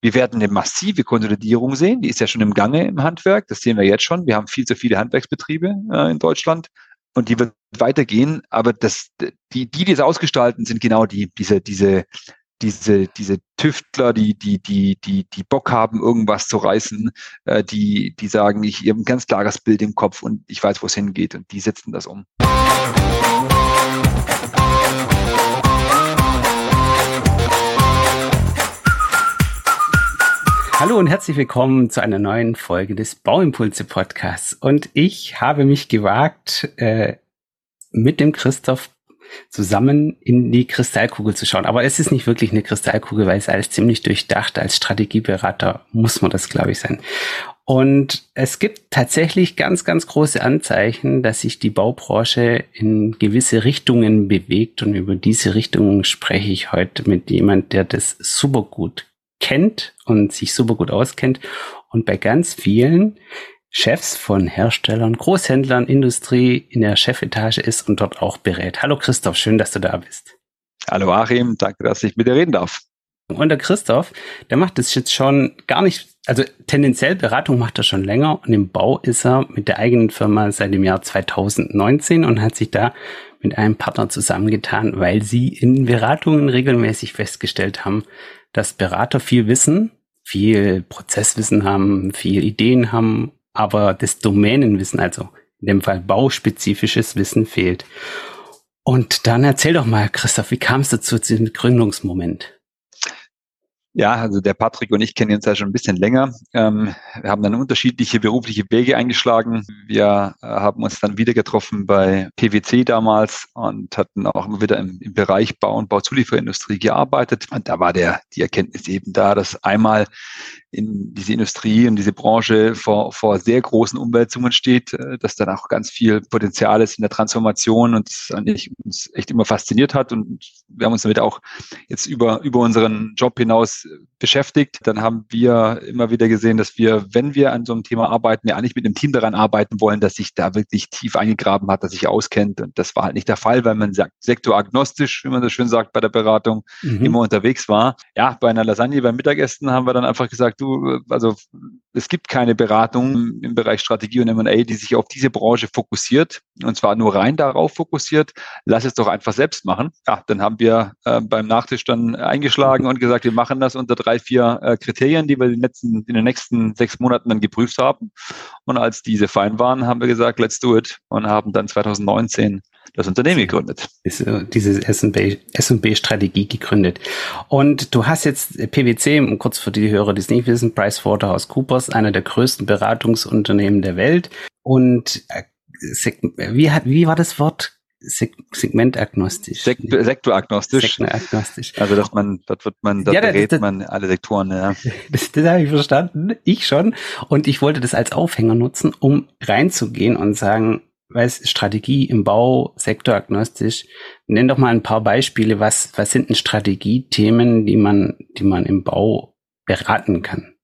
Wir werden eine massive Konsolidierung sehen. Die ist ja schon im Gange im Handwerk. Das sehen wir jetzt schon. Wir haben viel zu viele Handwerksbetriebe äh, in Deutschland und die wird weitergehen. Aber das, die, die, die es ausgestalten, sind genau die, diese, diese, diese, diese Tüftler, die, die, die, die, die Bock haben, irgendwas zu reißen, äh, die, die sagen, ich habe ein ganz klares Bild im Kopf und ich weiß, wo es hingeht und die setzen das um. Hallo und herzlich willkommen zu einer neuen Folge des Bauimpulse Podcasts. Und ich habe mich gewagt, äh, mit dem Christoph zusammen in die Kristallkugel zu schauen. Aber es ist nicht wirklich eine Kristallkugel, weil es alles ziemlich durchdacht. Als Strategieberater muss man das, glaube ich, sein. Und es gibt tatsächlich ganz, ganz große Anzeichen, dass sich die Baubranche in gewisse Richtungen bewegt. Und über diese Richtungen spreche ich heute mit jemand, der das super gut kennt und sich super gut auskennt und bei ganz vielen Chefs von Herstellern, Großhändlern, Industrie in der Chefetage ist und dort auch berät. Hallo Christoph, schön, dass du da bist. Hallo Achim, danke, dass ich mit dir reden darf. Und der Christoph, der macht das jetzt schon gar nicht, also tendenziell Beratung macht er schon länger und im Bau ist er mit der eigenen Firma seit dem Jahr 2019 und hat sich da mit einem Partner zusammengetan, weil sie in Beratungen regelmäßig festgestellt haben, dass Berater viel wissen, viel Prozesswissen haben, viel Ideen haben, aber das Domänenwissen, also in dem Fall bauspezifisches Wissen fehlt. Und dann erzähl doch mal, Christoph, wie kam es dazu, zu diesem Gründungsmoment? Ja, also der Patrick und ich kennen uns ja schon ein bisschen länger. Ähm, wir haben dann unterschiedliche berufliche Wege eingeschlagen. Wir äh, haben uns dann wieder getroffen bei PwC damals und hatten auch immer wieder im, im Bereich Bau und Bauzulieferindustrie gearbeitet. Und da war der, die Erkenntnis eben da, dass einmal in diese Industrie und diese Branche vor, vor sehr großen Umwälzungen steht, äh, dass dann auch ganz viel Potenzial ist in der Transformation und das eigentlich uns echt immer fasziniert hat. Und wir haben uns damit auch jetzt über, über unseren Job hinaus beschäftigt, dann haben wir immer wieder gesehen, dass wir, wenn wir an so einem Thema arbeiten, wir eigentlich mit einem Team daran arbeiten wollen, dass sich da wirklich tief eingegraben hat, dass sich auskennt. Und das war halt nicht der Fall, weil man sagt, sektoragnostisch, wie man so schön sagt bei der Beratung, mhm. immer unterwegs war. Ja, bei einer Lasagne beim Mittagessen haben wir dann einfach gesagt, du, also es gibt keine Beratung im Bereich Strategie und M&A, die sich auf diese Branche fokussiert und zwar nur rein darauf fokussiert. Lass es doch einfach selbst machen. Ja, dann haben wir äh, beim Nachtisch dann eingeschlagen und gesagt, wir machen das unter drei, vier äh, Kriterien, die wir in den, letzten, in den nächsten sechs Monaten dann geprüft haben. Und als diese fein waren, haben wir gesagt, let's do it und haben dann 2019 das Unternehmen gegründet. Ist, äh, diese S&B-Strategie gegründet. Und du hast jetzt PwC, kurz für die Hörer, die es nicht wissen, PricewaterhouseCoopers, einer der größten Beratungsunternehmen der Welt. Und äh, wie, hat, wie war das Wort? Seg segmentagnostisch. Sek sektoragnostisch. Sektoragnostisch. Also dass man, dort wird man, da ja, berät das, man alle Sektoren, ja. Das, das habe ich verstanden, ich schon. Und ich wollte das als Aufhänger nutzen, um reinzugehen und sagen, weiß, Strategie im Bau, sektoragnostisch. Nenn doch mal ein paar Beispiele, was, was sind denn Strategiethemen, die man, die man im Bau beraten kann?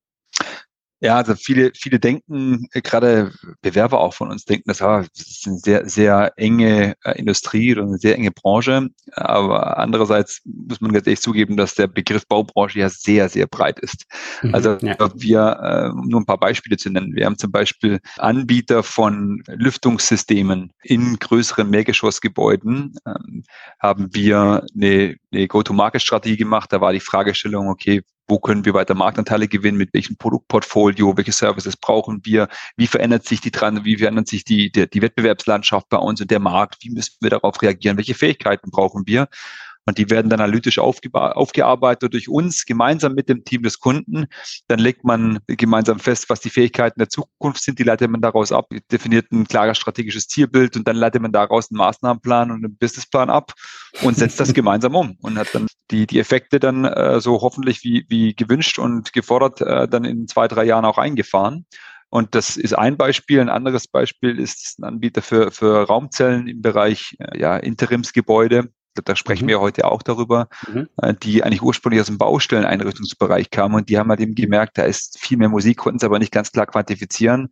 Ja, also viele, viele denken, äh, gerade Bewerber auch von uns denken, das, ah, ist eine sehr, sehr enge äh, Industrie oder eine sehr enge Branche. Aber andererseits muss man ganz ehrlich zugeben, dass der Begriff Baubranche ja sehr, sehr breit ist. Mhm, also ja. wir, äh, um nur ein paar Beispiele zu nennen, wir haben zum Beispiel Anbieter von Lüftungssystemen in größeren Mehrgeschossgebäuden, ähm, haben wir eine, eine Go-to-Market-Strategie gemacht. Da war die Fragestellung, okay, wo können wir weiter Marktanteile gewinnen, mit welchem Produktportfolio, welche Services brauchen wir, wie verändert sich die wie verändert sich die, die, die Wettbewerbslandschaft bei uns und der Markt, wie müssen wir darauf reagieren, welche Fähigkeiten brauchen wir. Und die werden dann analytisch aufgearbeitet durch uns gemeinsam mit dem Team des Kunden. Dann legt man gemeinsam fest, was die Fähigkeiten der Zukunft sind. Die leitet man daraus ab, definiert ein klares strategisches Zielbild und dann leitet man daraus einen Maßnahmenplan und einen Businessplan ab und setzt das gemeinsam um und hat dann die, die Effekte dann äh, so hoffentlich wie, wie gewünscht und gefordert äh, dann in zwei, drei Jahren auch eingefahren. Und das ist ein Beispiel. Ein anderes Beispiel ist ein Anbieter für, für Raumzellen im Bereich äh, ja, Interimsgebäude da sprechen mhm. wir heute auch darüber, mhm. Äh, die eigentlich ursprünglich aus dem Baustelleneinrichtungsbereich kamen und die haben halt eben gemerkt, da ist viel mehr Musik, konnten es aber nicht ganz klar quantifizieren.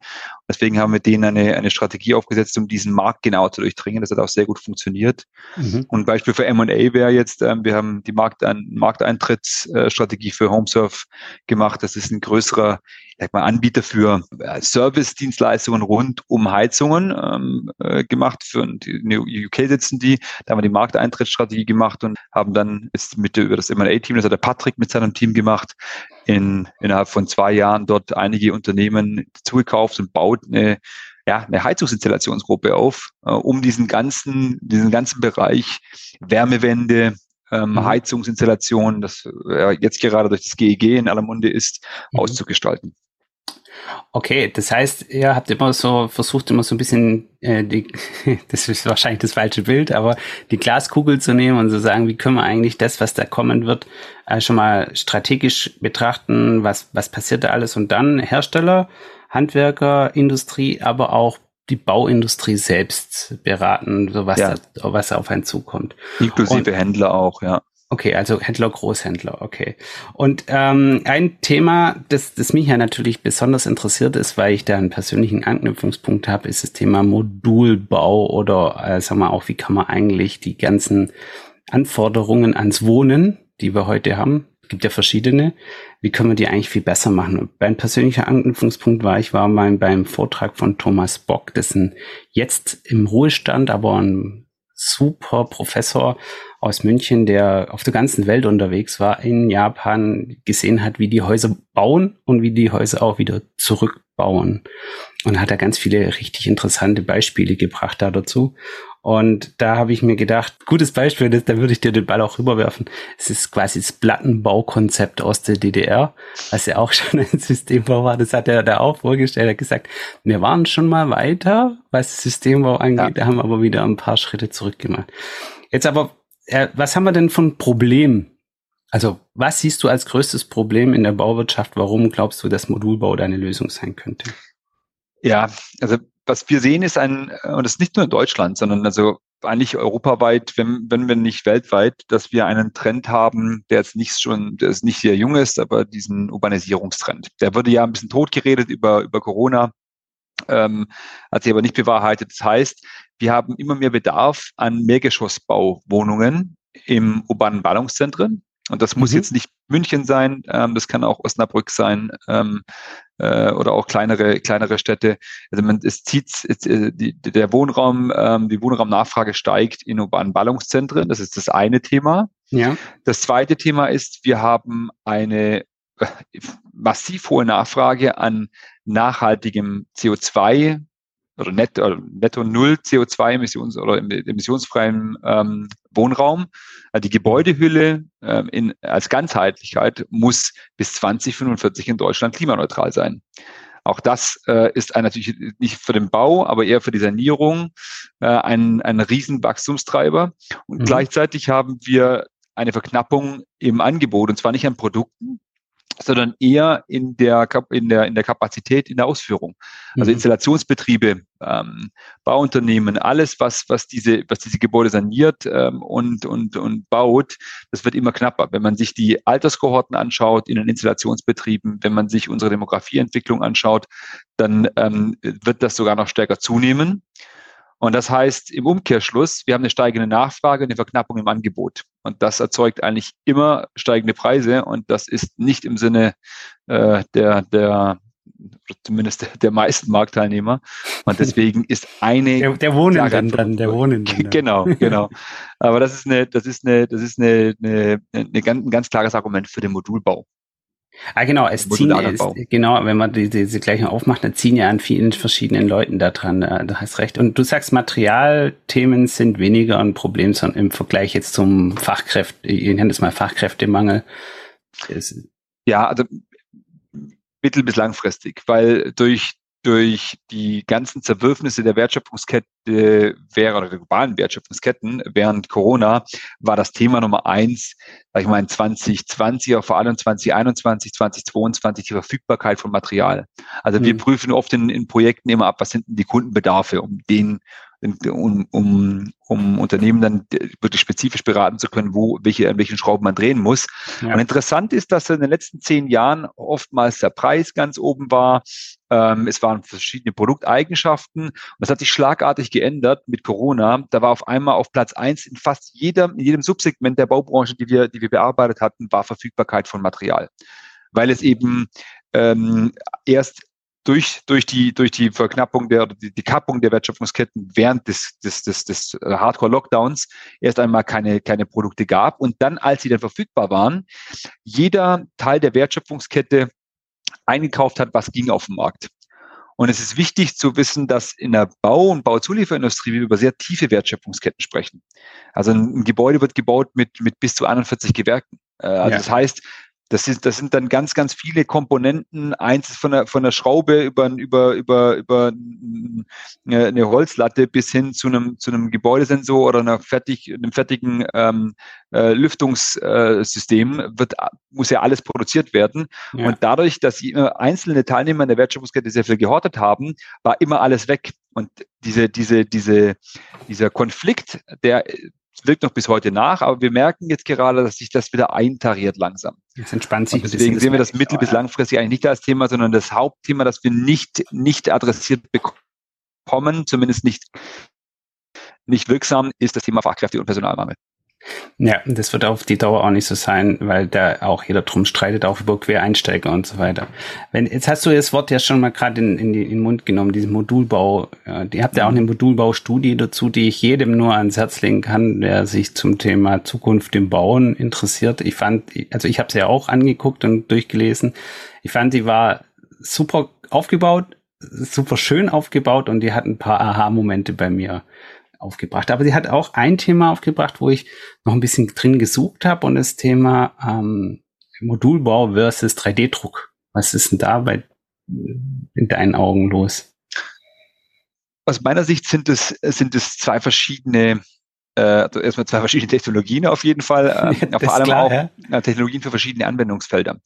Deswegen haben wir denen eine, eine Strategie aufgesetzt, um diesen Markt genau zu durchdringen. Das hat auch sehr gut funktioniert. Mhm. Und Beispiel für M&A wäre jetzt, ähm, wir haben die Marktein Markteintrittsstrategie für HomeSurf gemacht. Das ist ein größerer sag mal, Anbieter für äh, Service-Dienstleistungen rund um Heizungen ähm, äh, gemacht. Für in UK sitzen die. Da haben wir die Markteintrittsstrategie gemacht und haben dann ist mit über das M&A-Team, das hat der Patrick mit seinem Team gemacht, in, innerhalb von zwei Jahren dort einige Unternehmen zugekauft und baut eine ja, eine Heizungsinstallationsgruppe auf, äh, um diesen ganzen, diesen ganzen Bereich Wärmewende, ähm, mhm. Heizungsinstallation, das äh, jetzt gerade durch das GEG in aller Munde ist, mhm. auszugestalten. Okay, das heißt, ihr habt immer so versucht, immer so ein bisschen, äh, die, das ist wahrscheinlich das falsche Bild, aber die Glaskugel zu nehmen und zu sagen, wie können wir eigentlich das, was da kommen wird, äh, schon mal strategisch betrachten, was, was passiert da alles und dann Hersteller, Handwerker, Industrie, aber auch die Bauindustrie selbst beraten, so was, ja. da, was auf einen zukommt. Inklusive und, Händler auch, ja. Okay, also Händler, Großhändler, okay. Und ähm, ein Thema, das, das mich ja natürlich besonders interessiert ist, weil ich da einen persönlichen Anknüpfungspunkt habe, ist das Thema Modulbau oder äh, sag mal auch, wie kann man eigentlich die ganzen Anforderungen ans Wohnen, die wir heute haben, gibt ja verschiedene, wie können wir die eigentlich viel besser machen? Und mein persönlicher Anknüpfungspunkt war, ich war mal beim Vortrag von Thomas Bock, dessen jetzt im Ruhestand, aber ein super Professor aus München, der auf der ganzen Welt unterwegs war, in Japan gesehen hat, wie die Häuser bauen und wie die Häuser auch wieder zurückbauen. Und hat da ganz viele richtig interessante Beispiele gebracht da dazu. Und da habe ich mir gedacht, gutes Beispiel, das, da würde ich dir den Ball auch rüberwerfen. Es ist quasi das Plattenbaukonzept aus der DDR, was ja auch schon ein Systembau war. Das hat er da auch vorgestellt. Er hat gesagt, wir waren schon mal weiter, was Systembau angeht, ja. haben aber wieder ein paar Schritte zurückgemacht. Jetzt aber, äh, was haben wir denn von Problem? Also, was siehst du als größtes Problem in der Bauwirtschaft? Warum glaubst du, dass Modulbau deine Lösung sein könnte? Ja, also was wir sehen ist ein, und das ist nicht nur in Deutschland, sondern also eigentlich europaweit, wenn, wenn wir nicht weltweit, dass wir einen Trend haben, der jetzt nicht schon, der ist nicht sehr jung ist, aber diesen Urbanisierungstrend. Der wurde ja ein bisschen totgeredet über, über Corona, ähm, hat sich aber nicht bewahrheitet. Das heißt, wir haben immer mehr Bedarf an Mehrgeschossbauwohnungen im urbanen Ballungszentren. Und das muss mhm. jetzt nicht München sein, ähm, das kann auch Osnabrück sein ähm, äh, oder auch kleinere kleinere Städte. Also man, es zieht es, äh, die, der Wohnraum, ähm, die Wohnraumnachfrage steigt in urbanen Ballungszentren. Das ist das eine Thema. Ja. Das zweite Thema ist, wir haben eine äh, massiv hohe Nachfrage an nachhaltigem CO2 oder netto, oder netto null CO2-Emissions- oder emissionsfreien ähm, Wohnraum. Also die Gebäudehülle ähm, in, als Ganzheitlichkeit muss bis 2045 in Deutschland klimaneutral sein. Auch das äh, ist ein, natürlich nicht für den Bau, aber eher für die Sanierung äh, ein, ein Riesenwachstumstreiber. Und mhm. gleichzeitig haben wir eine Verknappung im Angebot, und zwar nicht an Produkten, sondern eher in der, in der, in der Kapazität, in der Ausführung. Also mhm. Installationsbetriebe, ähm, Bauunternehmen, alles, was, was, diese, was diese Gebäude saniert ähm, und, und, und baut, das wird immer knapper. Wenn man sich die Alterskohorten anschaut in den Installationsbetrieben, wenn man sich unsere Demografieentwicklung anschaut, dann ähm, wird das sogar noch stärker zunehmen. Und das heißt im Umkehrschluss, wir haben eine steigende Nachfrage und eine Verknappung im Angebot. Und das erzeugt eigentlich immer steigende Preise und das ist nicht im Sinne äh, der, der zumindest der, der meisten Marktteilnehmer. Und deswegen ist eine der, der Wohnenden dann, der Wohnenden. Genau, genau. Aber das ist eine, das ist eine, das ist eine, eine, eine ganz, ein ganz klares Argument für den Modulbau. Ah, genau, es ziehen, es, genau, wenn man die, diese Gleichung aufmacht, dann ziehen ja an vielen verschiedenen Leuten da dran, da, da hast recht. Und du sagst, Materialthemen sind weniger ein Problem, sondern im Vergleich jetzt zum Fachkräfte, ich nenne das mal Fachkräftemangel. Ja, also mittel- bis langfristig, weil durch durch die ganzen Zerwürfnisse der Wertschöpfungskette während oder der globalen Wertschöpfungsketten während Corona war das Thema Nummer eins, sag ich mal, in 2020, aber vor allem 2021, 2022 die Verfügbarkeit von Material. Also mhm. wir prüfen oft in, in Projekten immer ab, was sind denn die Kundenbedarfe, um den um, um, um Unternehmen dann wirklich spezifisch beraten zu können, wo welche an welchen Schrauben man drehen muss. Ja. Und interessant ist, dass in den letzten zehn Jahren oftmals der Preis ganz oben war. Ähm, es waren verschiedene Produkteigenschaften und das hat sich schlagartig geändert mit Corona. Da war auf einmal auf Platz eins in fast jedem, in jedem Subsegment der Baubranche, die wir, die wir bearbeitet hatten, war Verfügbarkeit von Material. Weil es eben ähm, erst durch, durch, die, durch die Verknappung der, die, die Kappung der Wertschöpfungsketten während des, des, des, des Hardcore-Lockdowns erst einmal keine, keine Produkte gab. Und dann, als sie dann verfügbar waren, jeder Teil der Wertschöpfungskette eingekauft hat, was ging auf dem Markt. Und es ist wichtig zu wissen, dass in der Bau- und Bauzulieferindustrie wir über sehr tiefe Wertschöpfungsketten sprechen. Also ein Gebäude wird gebaut mit, mit bis zu 41 Gewerken. Äh, also ja. das heißt, das, ist, das sind dann ganz, ganz viele Komponenten. Eins ist von der, von der Schraube über, über, über, über eine Holzlatte bis hin zu einem, zu einem Gebäudesensor oder einer fertig, einem fertigen ähm, äh, Lüftungssystem wird, muss ja alles produziert werden. Ja. Und dadurch, dass einzelne Teilnehmer in der Wertschöpfungskette sehr viel gehortet haben, war immer alles weg. Und diese, diese, diese, dieser Konflikt, der wirkt noch bis heute nach, aber wir merken jetzt gerade, dass sich das wieder eintariert langsam. Das entspannt sich. Und deswegen sehen wir das mittel- bis langfristig eigentlich nicht als Thema, sondern das Hauptthema, das wir nicht, nicht adressiert bekommen, zumindest nicht, nicht wirksam, ist das Thema Fachkräfte und Personalmangel. Ja, das wird auf die Dauer auch nicht so sein, weil da auch jeder drum streitet, auch über Quereinsteiger und so weiter. Wenn, jetzt hast du das Wort ja schon mal gerade in, in, in, den Mund genommen, diesen Modulbau. Ja, ihr habt ja auch eine Modulbaustudie dazu, die ich jedem nur ans Herz legen kann, der sich zum Thema Zukunft im Bauen interessiert. Ich fand, also ich habe sie ja auch angeguckt und durchgelesen. Ich fand, die war super aufgebaut, super schön aufgebaut und die hat ein paar Aha-Momente bei mir aufgebracht. Aber sie hat auch ein Thema aufgebracht, wo ich noch ein bisschen drin gesucht habe und das Thema ähm, Modulbau versus 3D-Druck. Was ist denn da bei in deinen Augen los? Aus meiner Sicht sind es, sind es zwei verschiedene also erstmal zwei verschiedene Technologien auf jeden Fall, äh, vor allem klar, auch ja. Technologien für verschiedene Anwendungsfelder.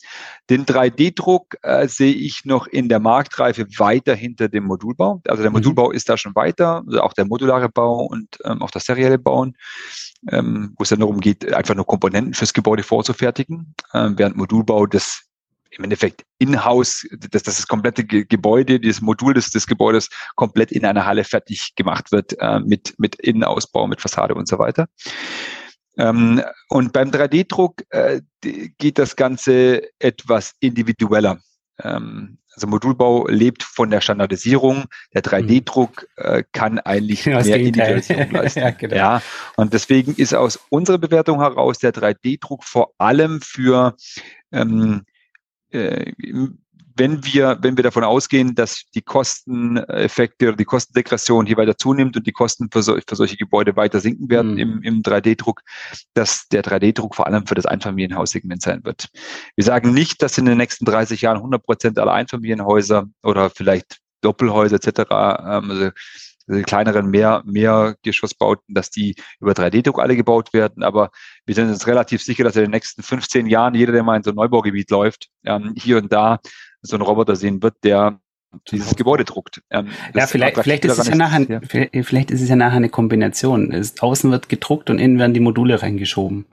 Den 3D-Druck äh, sehe ich noch in der Marktreife weiter hinter dem Modulbau. Also der mhm. Modulbau ist da schon weiter, also auch der modulare Bau und ähm, auch das serielle Bauen, ähm, wo es dann darum geht, einfach nur Komponenten fürs Gebäude vorzufertigen, ähm, während Modulbau das im Endeffekt in-house, dass, dass das komplette Gebäude, dieses Modul des, des Gebäudes komplett in einer Halle fertig gemacht wird äh, mit, mit Innenausbau, mit Fassade und so weiter. Ähm, und beim 3D-Druck äh, geht das Ganze etwas individueller. Ähm, also Modulbau lebt von der Standardisierung. Der 3D-Druck äh, kann eigentlich ja, mehr Individualisierung leisten. ja, genau. ja, und deswegen ist aus unserer Bewertung heraus der 3D-Druck vor allem für ähm, äh, wenn wir, wenn wir davon ausgehen, dass die Kosteneffekte oder die Kostendegression hier weiter zunimmt und die Kosten für, so, für solche Gebäude weiter sinken werden mhm. im, im 3D-Druck, dass der 3D-Druck vor allem für das Einfamilienhaussegment sein wird. Wir sagen nicht, dass in den nächsten 30 Jahren 100 Prozent aller Einfamilienhäuser oder vielleicht Doppelhäuser etc., ähm, also die kleineren mehr, mehr Geschossbauten, dass die über 3D-Druck alle gebaut werden. Aber wir sind uns relativ sicher, dass in den nächsten 15 Jahren jeder, der mal in so ein Neubaugebiet läuft, ähm, hier und da so einen Roboter sehen wird, der dieses Gebäude druckt. Ähm, ja, vielleicht, vielleicht ist es ja nachher, ja. vielleicht ist es ja nachher eine Kombination. Es, außen wird gedruckt und innen werden die Module reingeschoben.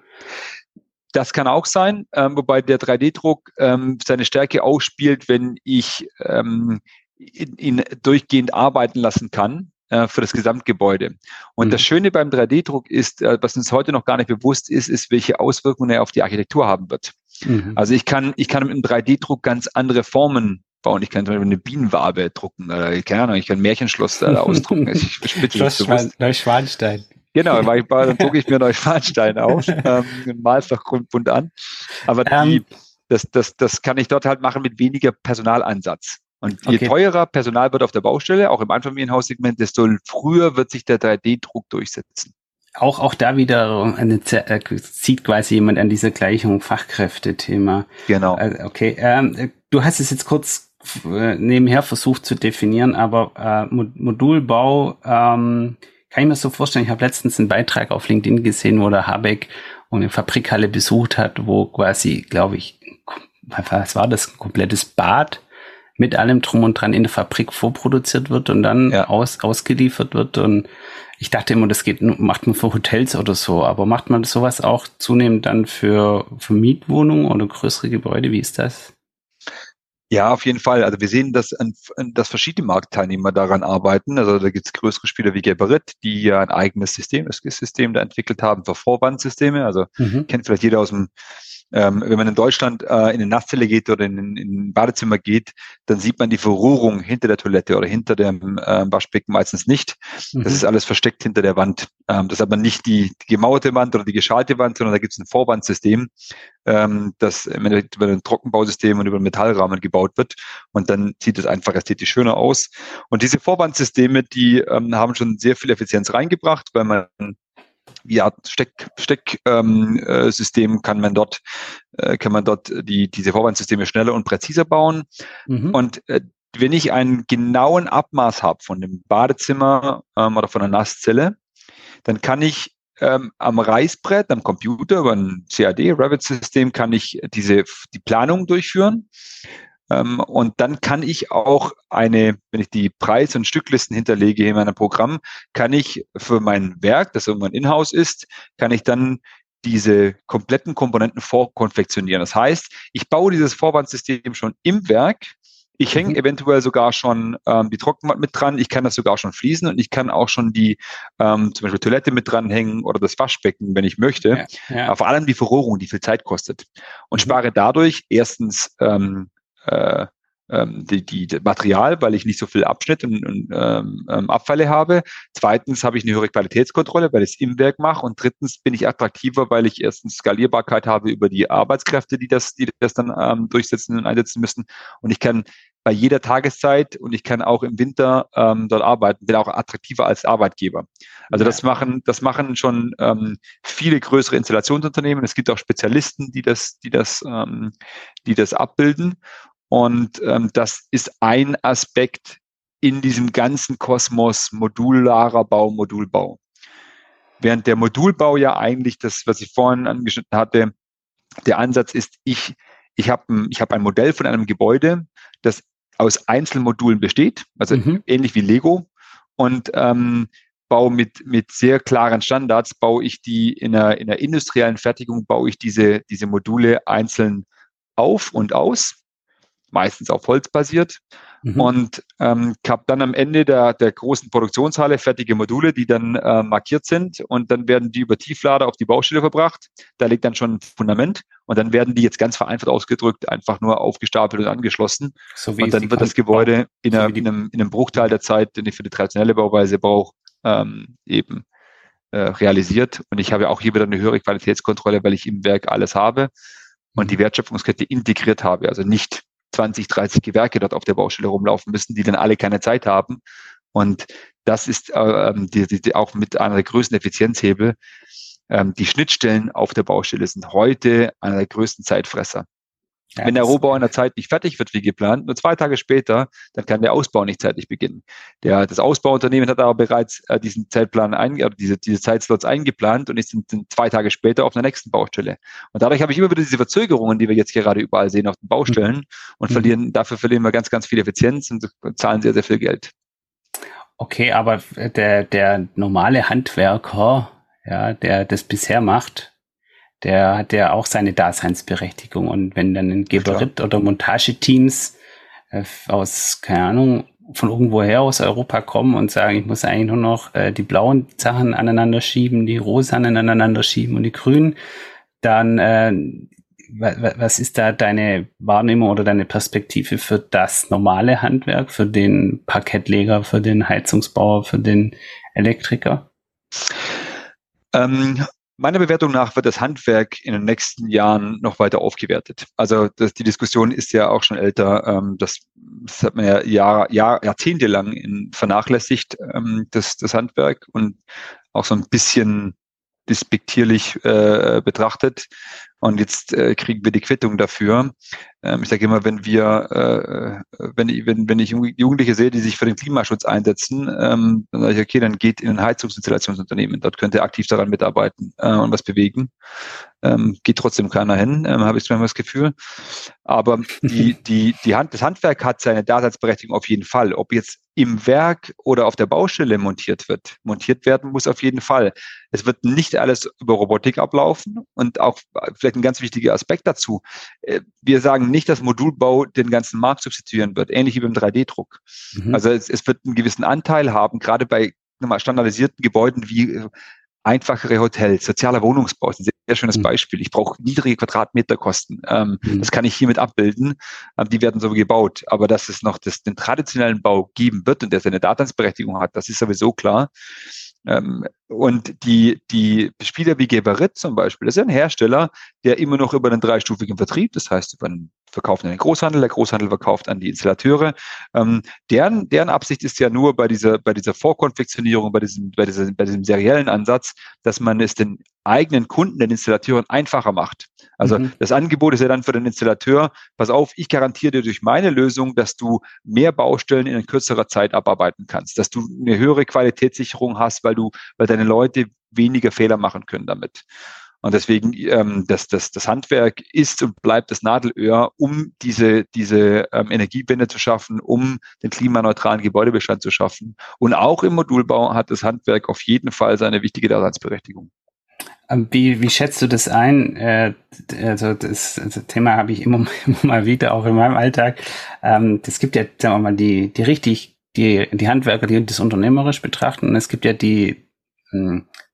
Das kann auch sein, ähm, wobei der 3D-Druck ähm, seine Stärke ausspielt, wenn ich ähm, ihn, ihn durchgehend arbeiten lassen kann äh, für das Gesamtgebäude. Und mhm. das Schöne beim 3D-Druck ist, äh, was uns heute noch gar nicht bewusst ist, ist, welche Auswirkungen er auf die Architektur haben wird. Mhm. Also ich kann, ich kann mit dem 3D-Druck ganz andere Formen bauen. Ich kann zum Beispiel eine Bienenwabe drucken oder keine Ahnung, ich kann ein Märchenschloss da ausdrucken. Ich Schloss Neuschwanstein. Genau, weil ich, dann drucke ich mir Neuschwanstein auf, ähm, mal es doch bunt an. Aber die, um, ähm. das, das, das kann ich dort halt machen mit weniger Personalansatz. Und je okay. teurer Personal wird auf der Baustelle, auch im Einfamilienhaussegment, desto früher wird sich der 3D-Druck durchsetzen. Auch, auch da wieder eine, äh, zieht quasi jemand an diese Gleichung Fachkräfte-Thema. Genau. Äh, okay, ähm, du hast es jetzt kurz äh, nebenher versucht zu definieren, aber äh, Modulbau ähm, kann ich mir so vorstellen. Ich habe letztens einen Beitrag auf LinkedIn gesehen, wo der Habeck eine Fabrikhalle besucht hat, wo quasi, glaube ich, was war das, ein komplettes Bad mit allem drum und dran in der Fabrik vorproduziert wird und dann ja. aus, ausgeliefert wird. Und ich dachte immer, das geht, macht man für Hotels oder so, aber macht man sowas auch zunehmend dann für, für Mietwohnungen oder größere Gebäude? Wie ist das? Ja, auf jeden Fall. Also wir sehen, dass, dass verschiedene Marktteilnehmer daran arbeiten. Also da gibt es größere Spieler wie Geberit, die ja ein eigenes System, das System da entwickelt haben für Vorwandsysteme. Also mhm. kennt vielleicht jeder aus dem ähm, wenn man in Deutschland äh, in eine Nasszelle geht oder in, in ein Badezimmer geht, dann sieht man die Verrohrung hinter der Toilette oder hinter dem äh, Waschbecken meistens nicht. Mhm. Das ist alles versteckt hinter der Wand. Ähm, das ist aber nicht die, die gemauerte Wand oder die geschalte Wand, sondern da gibt es ein Vorwandsystem, ähm, das im Endeffekt über ein Trockenbausystem und über einen Metallrahmen gebaut wird. Und dann sieht es einfach ästhetisch schöner aus. Und diese Vorwandsysteme, die ähm, haben schon sehr viel Effizienz reingebracht, weil man Art Steck, Stecksystem ähm, äh, kann man dort, äh, kann man dort die, diese Vorwandsysteme schneller und präziser bauen. Mhm. Und äh, wenn ich einen genauen Abmaß habe von dem Badezimmer ähm, oder von einer Nasszelle, dann kann ich ähm, am Reißbrett, am Computer, über ein CAD, Revit-System, kann ich diese, die Planung durchführen und dann kann ich auch eine, wenn ich die Preis- und Stücklisten hinterlege in meinem Programm, kann ich für mein Werk, das irgendwann in-house ist, kann ich dann diese kompletten Komponenten vorkonfektionieren. Das heißt, ich baue dieses Vorwandssystem schon im Werk. Ich hänge mhm. eventuell sogar schon ähm, die Trockenwand mit dran. Ich kann das sogar schon fließen und ich kann auch schon die ähm, zum Beispiel Toilette mit dranhängen oder das Waschbecken, wenn ich möchte. Ja, ja. vor allem die Verrohrung, die viel Zeit kostet. Und mhm. spare dadurch erstens ähm, äh, ähm, die, die, Material, weil ich nicht so viel Abschnitt und, und ähm, ähm, Abfälle habe. Zweitens habe ich eine höhere Qualitätskontrolle, weil ich es im Werk mache. Und drittens bin ich attraktiver, weil ich erstens Skalierbarkeit habe über die Arbeitskräfte, die das, die das dann ähm, durchsetzen und einsetzen müssen. Und ich kann bei jeder Tageszeit und ich kann auch im Winter ähm, dort arbeiten, bin auch attraktiver als Arbeitgeber. Also ja. das machen, das machen schon ähm, viele größere Installationsunternehmen. Es gibt auch Spezialisten, die das, die das, ähm, die das abbilden. Und ähm, das ist ein Aspekt in diesem ganzen Kosmos modularer Bau, Modulbau. Während der Modulbau ja eigentlich das, was ich vorhin angeschnitten hatte, der Ansatz ist, ich, ich habe ein, ich hab ein Modell von einem Gebäude, das aus Einzelmodulen besteht, also mhm. ähnlich wie Lego. Und ähm, baue mit, mit sehr klaren Standards, baue ich die in einer, in einer industriellen Fertigung, baue ich diese, diese Module einzeln auf und aus meistens auf Holz basiert. Mhm. Und ähm, habe dann am Ende der, der großen Produktionshalle fertige Module, die dann äh, markiert sind und dann werden die über Tieflader auf die Baustelle verbracht. Da liegt dann schon ein Fundament und dann werden die jetzt ganz vereinfacht ausgedrückt einfach nur aufgestapelt und angeschlossen. So und dann wird das Gebäude in, einer, in, einem, in einem Bruchteil der Zeit, den ich für die traditionelle Bauweise brauche, ähm, eben äh, realisiert. Und ich habe auch hier wieder eine höhere Qualitätskontrolle, weil ich im Werk alles habe und die mhm. Wertschöpfungskette integriert habe. Also nicht 20, 30 Gewerke dort auf der Baustelle rumlaufen müssen, die dann alle keine Zeit haben. Und das ist äh, die, die, auch mit einer der größten Effizienzhebel. Ähm, die Schnittstellen auf der Baustelle sind heute einer der größten Zeitfresser. Ja, Wenn der Rohbau in der Zeit nicht fertig wird wie geplant, nur zwei Tage später, dann kann der Ausbau nicht zeitlich beginnen. Der, das Ausbauunternehmen hat aber bereits äh, diesen Zeitplan ein, äh, diese, diese Zeitslots eingeplant und ist sind, sind zwei Tage später auf der nächsten Baustelle. Und dadurch habe ich immer wieder diese Verzögerungen, die wir jetzt gerade überall sehen auf den Baustellen mhm. und mhm. verlieren, dafür verlieren wir ganz, ganz viel Effizienz und zahlen sehr, sehr viel Geld. Okay, aber der, der normale Handwerker, ja, der das bisher macht, der hat ja auch seine Daseinsberechtigung. Und wenn dann ein Geberit oder Montageteams äh, aus, keine Ahnung, von irgendwoher aus Europa kommen und sagen, ich muss eigentlich nur noch äh, die blauen Sachen aneinander schieben, die rosanen aneinander schieben und die grünen, dann äh, was ist da deine Wahrnehmung oder deine Perspektive für das normale Handwerk, für den Parkettleger, für den Heizungsbauer, für den Elektriker? Ähm, Meiner Bewertung nach wird das Handwerk in den nächsten Jahren noch weiter aufgewertet. Also das, die Diskussion ist ja auch schon älter. Ähm, das, das hat man ja Jahr, Jahr, jahrzehntelang in, vernachlässigt, ähm, das, das Handwerk und auch so ein bisschen despektierlich äh, betrachtet. Und jetzt äh, kriegen wir die Quittung dafür. Ähm, ich sage immer, wenn wir, äh, wenn, wenn, wenn ich Jugendliche sehe, die sich für den Klimaschutz einsetzen, ähm, dann sage ich, okay, dann geht in ein Heizungsinstallationsunternehmen. Dort könnt ihr aktiv daran mitarbeiten äh, und was bewegen. Ähm, geht trotzdem keiner hin, ähm, habe ich manchmal das Gefühl. Aber die, die, die Hand, das Handwerk hat seine Daseinsberechtigung auf jeden Fall. Ob jetzt im Werk oder auf der Baustelle montiert wird. Montiert werden muss auf jeden Fall. Es wird nicht alles über Robotik ablaufen und auch vielleicht ein ganz wichtiger Aspekt dazu. Äh, wir sagen nicht, dass Modulbau den ganzen Markt substituieren wird, ähnlich wie beim 3D-Druck. Mhm. Also es, es, wird einen gewissen Anteil haben, gerade bei nochmal, standardisierten Gebäuden wie äh, einfachere Hotels, sozialer Wohnungsbau ist ein sehr, sehr schönes mhm. Beispiel. Ich brauche niedrige Quadratmeterkosten. Ähm, mhm. Das kann ich hiermit abbilden. Ähm, die werden so gebaut. Aber dass es noch das, den traditionellen Bau geben wird und der seine Daseinsberechtigung hat, das ist sowieso klar. Ähm, und die, die Spieler wie Geberit zum Beispiel, das ist ein Hersteller, der immer noch über einen dreistufigen Vertrieb, das heißt über einen Verkauf an den Großhandel, der Großhandel verkauft an die Installateure. Ähm, deren, deren Absicht ist ja nur bei dieser, bei dieser Vorkonfektionierung, bei diesem, bei, diesem, bei diesem seriellen Ansatz, dass man es den eigenen Kunden, den Installateuren einfacher macht. Also mhm. das Angebot ist ja dann für den Installateur, pass auf, ich garantiere dir durch meine Lösung, dass du mehr Baustellen in kürzerer Zeit abarbeiten kannst, dass du eine höhere Qualitätssicherung hast, weil du, weil deine Leute weniger Fehler machen können damit. Und deswegen, ähm, das, das, das Handwerk ist und bleibt das Nadelöhr, um diese, diese ähm, Energiewende zu schaffen, um den klimaneutralen Gebäudebestand zu schaffen. Und auch im Modulbau hat das Handwerk auf jeden Fall seine wichtige Daseinsberechtigung. Wie, wie schätzt du das ein? Äh, also das, das Thema habe ich immer, immer, mal wieder, auch in meinem Alltag. Ähm, es gibt ja, sagen wir mal, die, die richtig, die, die Handwerker, die das unternehmerisch betrachten. Und es gibt ja die,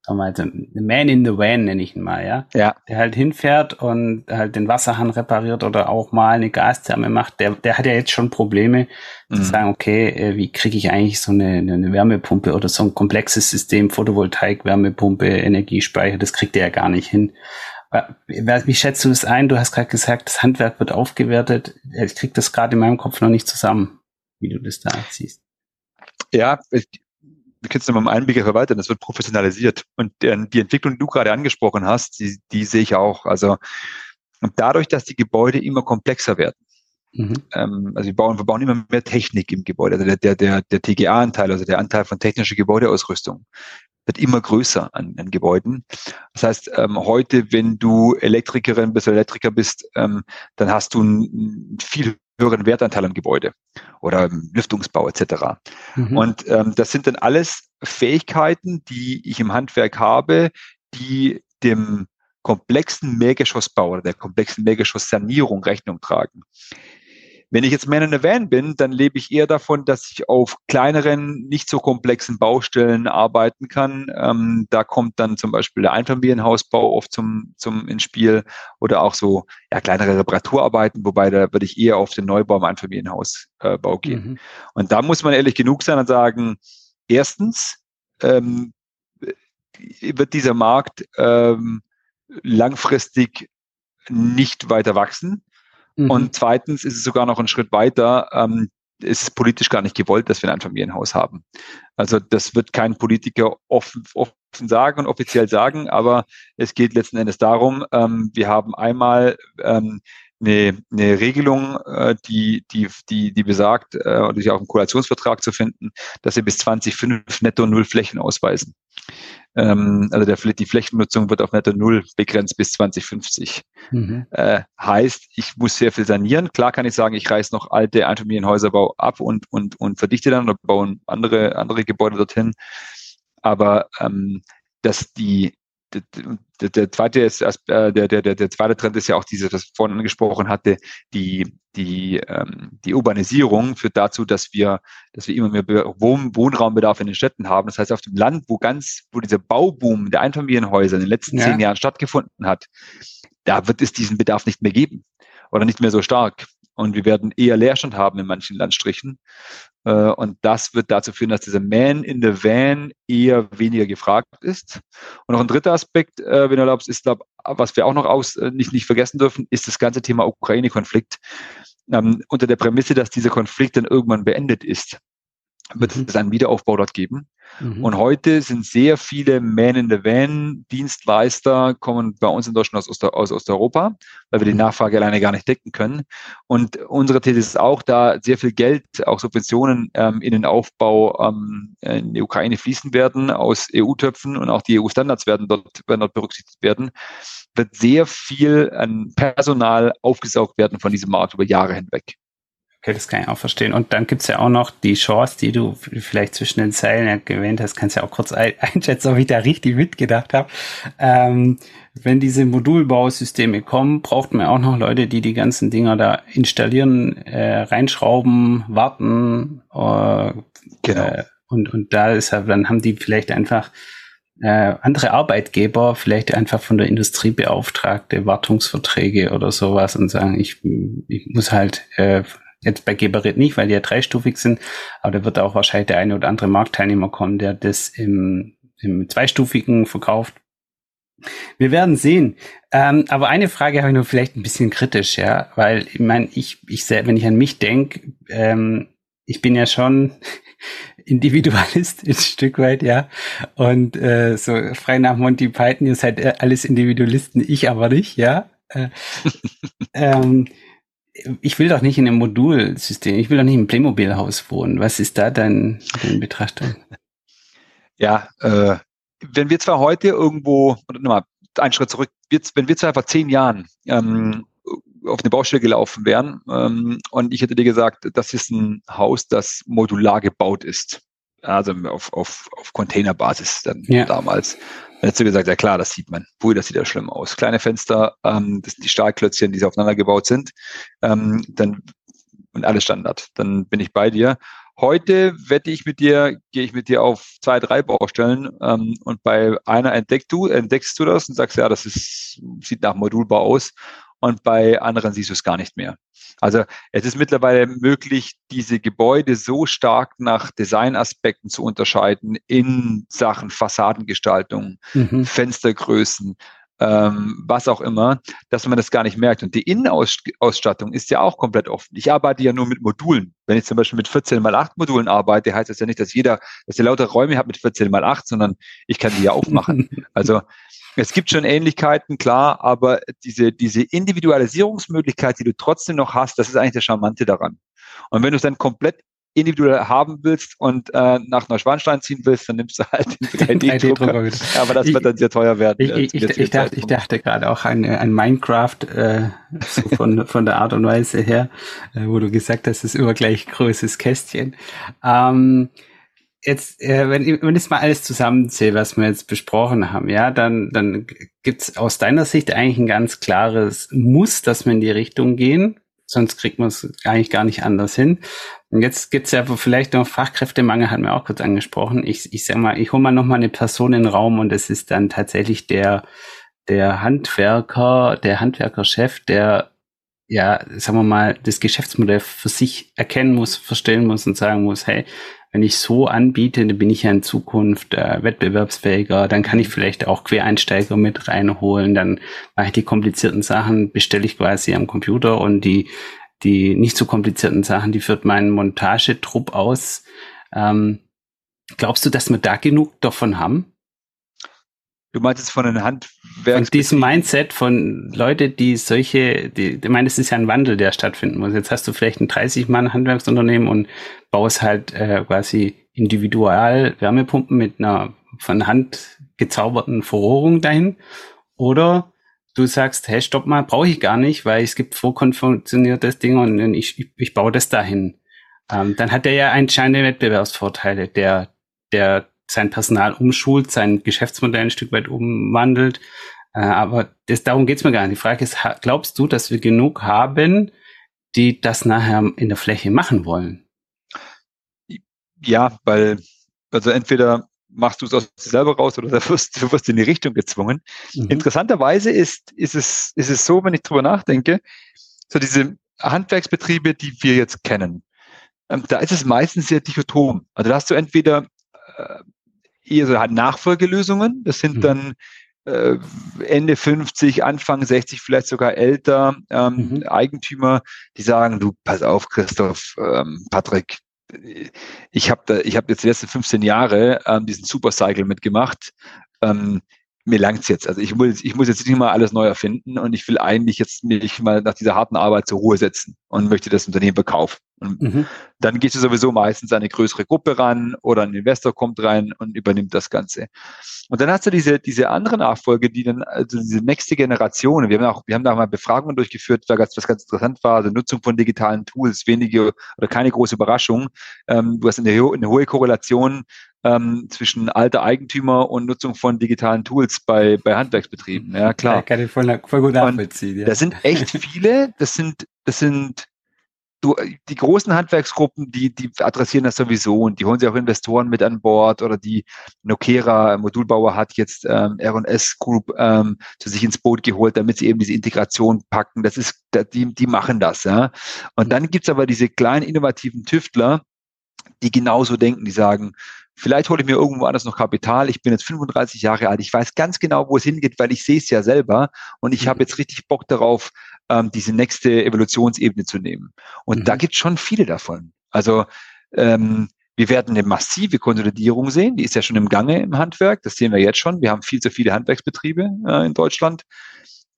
hm, also The Man in the Van nenne ich ihn mal, ja. Ja. Der halt hinfährt und halt den Wasserhahn repariert oder auch mal eine Gastherme macht. Der, der hat ja jetzt schon Probleme mhm. zu sagen, okay, äh, wie kriege ich eigentlich so eine, eine Wärmepumpe oder so ein komplexes System, Photovoltaik, Wärmepumpe, Energiespeicher, das kriegt er ja gar nicht hin. Wie schätzt du das ein? Du hast gerade gesagt, das Handwerk wird aufgewertet. Ich kriege das gerade in meinem Kopf noch nicht zusammen, wie du das da siehst. Ja, wir können es nochmal im einen Begriff erweitern, das wird professionalisiert. Und die Entwicklung, die du gerade angesprochen hast, die, die sehe ich auch. Also dadurch, dass die Gebäude immer komplexer werden, mhm. ähm, also wir bauen, wir bauen immer mehr Technik im Gebäude. Also der, der, der, der TGA-Anteil, also der Anteil von technischer Gebäudeausrüstung, wird immer größer an, an Gebäuden. Das heißt, ähm, heute, wenn du Elektrikerin bist, Elektriker bist, ähm, dann hast du ein viel höheren Wertanteil am Gebäude oder Lüftungsbau etc. Mhm. Und ähm, das sind dann alles Fähigkeiten, die ich im Handwerk habe, die dem komplexen Mehrgeschossbau oder der komplexen Mehrgeschosssanierung Rechnung tragen. Wenn ich jetzt mehr in einer Van bin, dann lebe ich eher davon, dass ich auf kleineren, nicht so komplexen Baustellen arbeiten kann. Ähm, da kommt dann zum Beispiel der Einfamilienhausbau oft zum, zum ins Spiel oder auch so ja, kleinere Reparaturarbeiten, wobei da würde ich eher auf den Neubau im Einfamilienhausbau äh, gehen. Mhm. Und da muss man ehrlich genug sein und sagen, erstens ähm, wird dieser Markt ähm, langfristig nicht weiter wachsen. Mhm. Und zweitens ist es sogar noch einen Schritt weiter. Ähm, ist politisch gar nicht gewollt, dass wir ein Einfamilienhaus haben. Also das wird kein Politiker offen, offen sagen und offiziell sagen, aber es geht letzten Endes darum, ähm, wir haben einmal ähm, eine, eine Regelung, äh, die, die, die, die besagt, äh, ist auch im Koalitionsvertrag zu finden, dass wir bis 2005 netto null Flächen ausweisen. Ähm, also der, die Flächennutzung wird auf netto null begrenzt bis 2050. Mhm. Äh, heißt, ich muss sehr viel sanieren. Klar kann ich sagen, ich reiß noch alte Einfamilienhäuserbau ab und, und, und verdichte dann oder bauen andere, andere Gebäude dorthin. Aber ähm, dass die, der, der zweite ist, äh, der, der, der, der zweite Trend ist ja auch diese, was ich vorhin angesprochen hatte, die, die, ähm, die Urbanisierung führt dazu, dass wir, dass wir immer mehr Wohn Wohnraumbedarf in den Städten haben. Das heißt, auf dem Land, wo ganz, wo dieser Bauboom der Einfamilienhäuser in den letzten ja. zehn Jahren stattgefunden hat, da wird es diesen Bedarf nicht mehr geben oder nicht mehr so stark. Und wir werden eher Leerstand haben in manchen Landstrichen. Äh, und das wird dazu führen, dass dieser Man in the Van eher weniger gefragt ist. Und noch ein dritter Aspekt, äh, wenn du erlaubst, ist, was wir auch noch aus, äh, nicht, nicht vergessen dürfen, ist das ganze Thema Ukraine-Konflikt. Ähm, unter der Prämisse, dass dieser Konflikt dann irgendwann beendet ist. Wird es einen Wiederaufbau dort geben. Mhm. Und heute sind sehr viele Man-in-the-Van-Dienstleister kommen bei uns in Deutschland aus, Oster, aus Osteuropa, weil wir die mhm. Nachfrage alleine gar nicht decken können. Und unsere These ist auch, da sehr viel Geld, auch Subventionen ähm, in den Aufbau ähm, in die Ukraine fließen werden aus EU-Töpfen und auch die EU-Standards werden dort, werden dort berücksichtigt werden, wird sehr viel an Personal aufgesaugt werden von diesem Markt über Jahre hinweg. Okay, das kann ich auch verstehen. Und dann gibt's ja auch noch die Chance, die du vielleicht zwischen den Zeilen erwähnt hast, kannst ja auch kurz einschätzen, ob ich da richtig mitgedacht habe. Ähm, wenn diese Modulbausysteme kommen, braucht man auch noch Leute, die die ganzen Dinger da installieren, äh, reinschrauben, warten. Äh, genau. Äh, und, und da ist ja, dann haben die vielleicht einfach äh, andere Arbeitgeber, vielleicht einfach von der Industrie beauftragte Wartungsverträge oder sowas und sagen, ich, ich muss halt äh, Jetzt bei Geberit nicht, weil die ja dreistufig sind, aber da wird auch wahrscheinlich der eine oder andere Marktteilnehmer kommen, der das im, im zweistufigen verkauft. Wir werden sehen. Ähm, aber eine Frage habe ich nur vielleicht ein bisschen kritisch, ja, weil ich meine, ich, ich sehr, wenn ich an mich denke, ähm, ich bin ja schon Individualist ein Stück weit, ja. Und äh, so frei nach Monty Python, ihr seid alles Individualisten, ich aber nicht, ja. Äh, ähm, ich will doch nicht in einem Modulsystem, ich will doch nicht im Playmobil-Haus wohnen. Was ist da dein, dein Betrachtung? Ja, äh, wenn wir zwar heute irgendwo, oder nochmal, einen Schritt zurück, wenn wir zwar vor zehn Jahren ähm, auf eine Baustelle gelaufen wären ähm, und ich hätte dir gesagt, das ist ein Haus, das modular gebaut ist, also auf, auf, auf Containerbasis dann ja. damals, hättest du gesagt, ja klar, das sieht man. Pui, das sieht ja schlimm aus. Kleine Fenster, ähm, das sind die Stahlklötzchen, die so aufeinander gebaut sind. Ähm, dann und alles Standard. Dann bin ich bei dir. Heute wette ich mit dir, gehe ich mit dir auf zwei, drei Baustellen ähm, und bei einer entdeckst du, entdeckst du das und sagst, ja, das ist, sieht nach Modulbau aus und bei anderen siehst du es gar nicht mehr. Also es ist mittlerweile möglich, diese Gebäude so stark nach Designaspekten zu unterscheiden in Sachen Fassadengestaltung, mhm. Fenstergrößen, ähm, was auch immer, dass man das gar nicht merkt. Und die Innenausstattung ist ja auch komplett offen. Ich arbeite ja nur mit Modulen. Wenn ich zum Beispiel mit 14 mal 8 Modulen arbeite, heißt das ja nicht, dass jeder, dass ihr lauter Räume hat mit 14 mal 8, sondern ich kann die ja aufmachen. also es gibt schon Ähnlichkeiten, klar, aber diese, diese Individualisierungsmöglichkeit, die du trotzdem noch hast, das ist eigentlich der Charmante daran. Und wenn du es dann komplett individuell haben willst und äh, nach Neuschwanstein ziehen willst, dann nimmst du halt den 3D-Drucker. 3D aber das ich, wird dann sehr teuer werden. Ich, ich, ich, ich dachte, ich dachte gerade auch an, an Minecraft äh, so von, von der Art und Weise her, äh, wo du gesagt hast, es ist immer gleich großes Kästchen. Ähm, jetzt, äh, wenn, wenn ich mal alles zusammenzähle, was wir jetzt besprochen haben, ja, dann, dann gibt's aus deiner Sicht eigentlich ein ganz klares Muss, dass wir in die Richtung gehen. Sonst kriegt man es eigentlich gar nicht anders hin. Und jetzt gibt's ja vielleicht noch Fachkräftemangel, hat mir auch kurz angesprochen. Ich, ich sag mal, ich hole mal noch mal eine Person in den Raum und es ist dann tatsächlich der, der Handwerker, der Handwerkerchef, der ja, sagen wir mal, das Geschäftsmodell für sich erkennen muss, verstehen muss und sagen muss, hey, wenn ich so anbiete, dann bin ich ja in Zukunft äh, wettbewerbsfähiger, dann kann ich vielleicht auch Quereinsteiger mit reinholen, dann mache ich die komplizierten Sachen, bestelle ich quasi am Computer und die, die nicht so komplizierten Sachen, die führt meinen Montagetrupp aus. Ähm, glaubst du, dass wir da genug davon haben? Du meinst es von den Handwerks... Von diesem Mindset von Leute, die solche, die, ich meine, es ist ja ein Wandel, der stattfinden muss. Jetzt hast du vielleicht ein 30-Mann-Handwerksunternehmen und baust halt äh, quasi individual Wärmepumpen mit einer von Hand gezauberten Verrohrung dahin. Oder du sagst, hey, stopp mal, brauche ich gar nicht, weil es gibt vorkonfunktioniertes Ding und ich, ich, ich baue das dahin. Ähm, dann hat er ja anscheinend Wettbewerbsvorteile, der, der sein Personal umschult, sein Geschäftsmodell ein Stück weit umwandelt. Äh, aber das, darum geht's mir gar nicht. Die Frage ist, glaubst du, dass wir genug haben, die das nachher in der Fläche machen wollen? Ja, weil, also entweder machst du es aus dir selber raus oder du wirst, du wirst in die Richtung gezwungen. Mhm. Interessanterweise ist, ist, es, ist es so, wenn ich drüber nachdenke, so diese Handwerksbetriebe, die wir jetzt kennen, ähm, da ist es meistens sehr dichotom. Also da hast du entweder äh, eher so halt Nachfolgelösungen. Das sind mhm. dann äh, Ende 50, Anfang 60, vielleicht sogar älter ähm, mhm. Eigentümer, die sagen, du, pass auf, Christoph, ähm, Patrick, ich habe da, ich habe jetzt die letzten 15 Jahre ähm, diesen Supercycle mitgemacht. Ähm, mir langt's jetzt. Also ich muss, ich muss jetzt nicht mal alles neu erfinden und ich will eigentlich jetzt mich mal nach dieser harten Arbeit zur Ruhe setzen und möchte das Unternehmen verkaufen. Und mhm. dann gehst du sowieso meistens eine größere Gruppe ran oder ein Investor kommt rein und übernimmt das Ganze. Und dann hast du diese, diese andere Nachfolge, die dann, also diese nächste Generation, wir haben auch, wir haben da mal Befragungen durchgeführt, da ganz, was ganz interessant war, also Nutzung von digitalen Tools, wenige oder keine große Überraschung. Ähm, du hast eine, eine hohe Korrelation ähm, zwischen alter Eigentümer und Nutzung von digitalen Tools bei, bei Handwerksbetrieben. Ja, klar. Ja, kann ich voll, voll gut nachvollziehen. Ja. Das sind echt viele, das sind, das sind du, die großen Handwerksgruppen, die, die adressieren das sowieso und die holen sich auch Investoren mit an Bord oder die Nokera, Modulbauer hat jetzt ähm, R&S Group ähm, zu sich ins Boot geholt, damit sie eben diese Integration packen. Das ist, die, die machen das. Ja. Und dann gibt's aber diese kleinen innovativen Tüftler, die genauso denken, die sagen, Vielleicht hole ich mir irgendwo anders noch Kapital. Ich bin jetzt 35 Jahre alt. Ich weiß ganz genau, wo es hingeht, weil ich sehe es ja selber. Und ich habe mhm. jetzt richtig Bock darauf, ähm, diese nächste Evolutionsebene zu nehmen. Und mhm. da gibt es schon viele davon. Also ähm, wir werden eine massive Konsolidierung sehen. Die ist ja schon im Gange im Handwerk. Das sehen wir jetzt schon. Wir haben viel zu viele Handwerksbetriebe äh, in Deutschland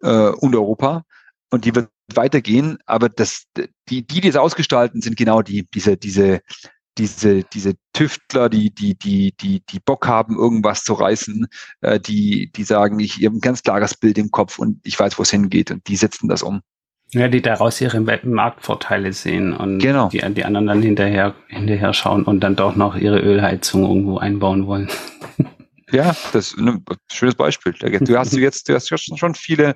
äh, und Europa. Und die wird weitergehen. Aber das, die, die, die es ausgestalten, sind genau die, diese, diese diese, diese Tüftler, die, die, die, die, die Bock haben, irgendwas zu reißen, äh, die, die sagen, ich habe ein ganz klares Bild im Kopf und ich weiß, wo es hingeht und die setzen das um. Ja, die daraus ihre Marktvorteile sehen und genau. die, die anderen dann hinterher, hinterher schauen und dann doch noch ihre Ölheizung irgendwo einbauen wollen. Ja, das ist ein schönes Beispiel. Du hast jetzt, du hast schon viele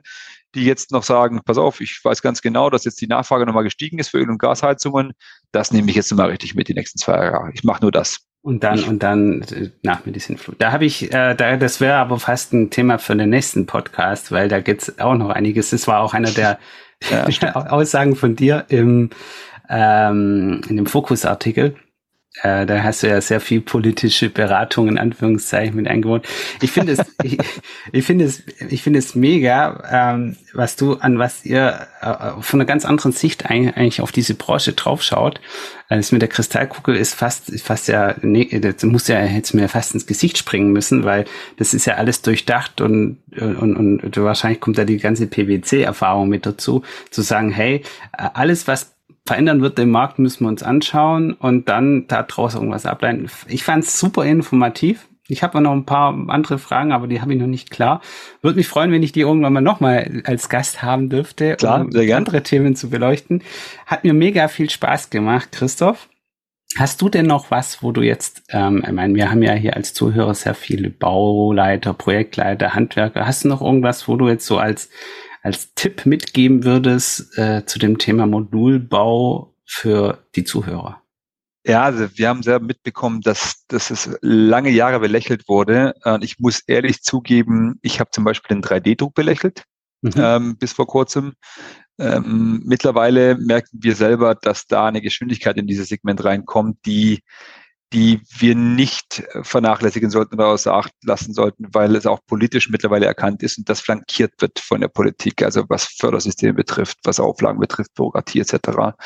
die jetzt noch sagen, pass auf, ich weiß ganz genau, dass jetzt die Nachfrage nochmal gestiegen ist für Öl- und Gasheizungen. Das nehme ich jetzt mal richtig mit die nächsten zwei Jahre. Ich mache nur das. Und dann, und dann äh, nach Medizinflut. Da habe ich, äh, da, das wäre aber fast ein Thema für den nächsten Podcast, weil da gibt's auch noch einiges. Das war auch einer der, ja, Aussagen von dir im, ähm, in dem Fokus-Artikel äh, da hast du ja sehr viel politische Beratung in Anführungszeichen mit eingebaut. Ich finde es, ich, ich finde es, ich finde es mega, ähm, was du an was ihr äh, von einer ganz anderen Sicht eigentlich auf diese Branche draufschaut. Das also mit der Kristallkugel ist fast, fast ja, nee, das muss ja jetzt mir fast ins Gesicht springen müssen, weil das ist ja alles durchdacht und, und, und wahrscheinlich kommt da die ganze PwC-Erfahrung mit dazu, zu sagen, hey, alles, was verändern wird im Markt, müssen wir uns anschauen und dann daraus irgendwas ableiten. Ich fand es super informativ. Ich habe noch ein paar andere Fragen, aber die habe ich noch nicht klar. Würde mich freuen, wenn ich die irgendwann mal nochmal als Gast haben dürfte, klar, um andere Themen zu beleuchten. Hat mir mega viel Spaß gemacht, Christoph. Hast du denn noch was, wo du jetzt, ähm, ich meine, wir haben ja hier als Zuhörer sehr viele Bauleiter, Projektleiter, Handwerker. Hast du noch irgendwas, wo du jetzt so als als Tipp mitgeben würdest äh, zu dem Thema Modulbau für die Zuhörer? Ja, also wir haben sehr mitbekommen, dass, dass es lange Jahre belächelt wurde. Ich muss ehrlich zugeben, ich habe zum Beispiel den 3D-Druck belächelt mhm. ähm, bis vor kurzem. Ähm, mittlerweile merken wir selber, dass da eine Geschwindigkeit in dieses Segment reinkommt, die die wir nicht vernachlässigen sollten oder außer Acht lassen sollten, weil es auch politisch mittlerweile erkannt ist und das flankiert wird von der Politik, also was Fördersysteme betrifft, was Auflagen betrifft, Bürokratie etc.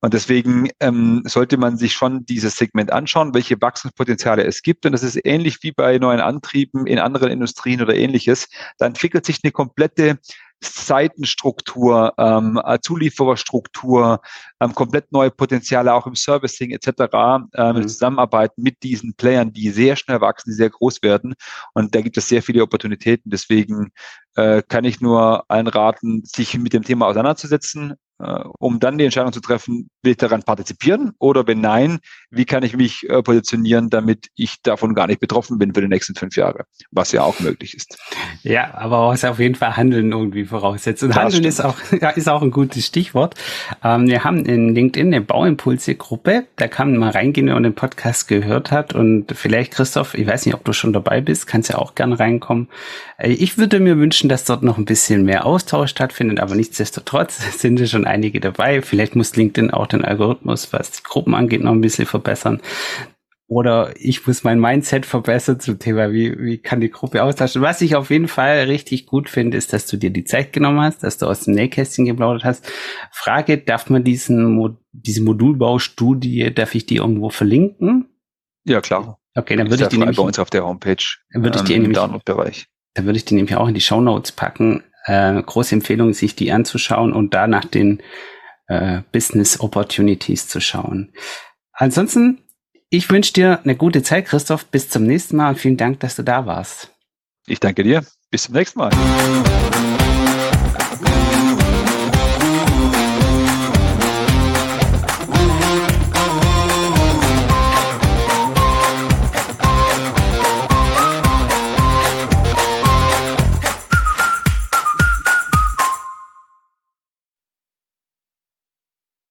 Und deswegen ähm, sollte man sich schon dieses Segment anschauen, welche Wachstumspotenziale es gibt. Und das ist ähnlich wie bei neuen Antrieben in anderen Industrien oder ähnliches. Da entwickelt sich eine komplette Seitenstruktur, ähm, äh, Zuliefererstruktur, ähm, komplett neue Potenziale auch im Servicing etc. Ähm, mhm. Zusammenarbeiten mit diesen Playern, die sehr schnell wachsen, die sehr groß werden. Und da gibt es sehr viele Opportunitäten. Deswegen äh, kann ich nur allen raten, sich mit dem Thema auseinanderzusetzen, um dann die Entscheidung zu treffen, will ich daran partizipieren oder wenn nein, wie kann ich mich äh, positionieren, damit ich davon gar nicht betroffen bin für die nächsten fünf Jahre, was ja auch möglich ist. Ja, aber was auf jeden Fall Handeln irgendwie voraussetzt. Und das Handeln stimmt. ist auch, ist auch ein gutes Stichwort. Ähm, wir haben in LinkedIn eine Bauimpulse-Gruppe, da kann man mal reingehen, wenn man den Podcast gehört hat und vielleicht, Christoph, ich weiß nicht, ob du schon dabei bist, kannst ja auch gerne reinkommen. Äh, ich würde mir wünschen, dass dort noch ein bisschen mehr Austausch stattfindet, aber nichtsdestotrotz sind ja schon einige dabei. Vielleicht muss LinkedIn auch den Algorithmus, was die Gruppen angeht, noch ein bisschen verbessern. oder ich muss mein Mindset verbessern zum Thema, wie, wie kann die Gruppe austauschen. Was ich auf jeden Fall richtig gut finde, ist, dass du dir die Zeit genommen hast, dass du aus dem Nähkästchen geplaudert hast. Frage, darf man diesen, diese Modulbaustudie, darf ich die irgendwo verlinken? Ja, klar. Okay, dann würde ich die nämlich, bei uns auf der Homepage dann würde ich die ähm, nämlich, Download-Bereich. Dann würde ich die nämlich auch in die Show Notes packen. Äh, große Empfehlung, sich die anzuschauen und da nach den äh, Business Opportunities zu schauen. Ansonsten, ich wünsche dir eine gute Zeit, Christoph. Bis zum nächsten Mal und vielen Dank, dass du da warst. Ich danke dir. Bis zum nächsten Mal.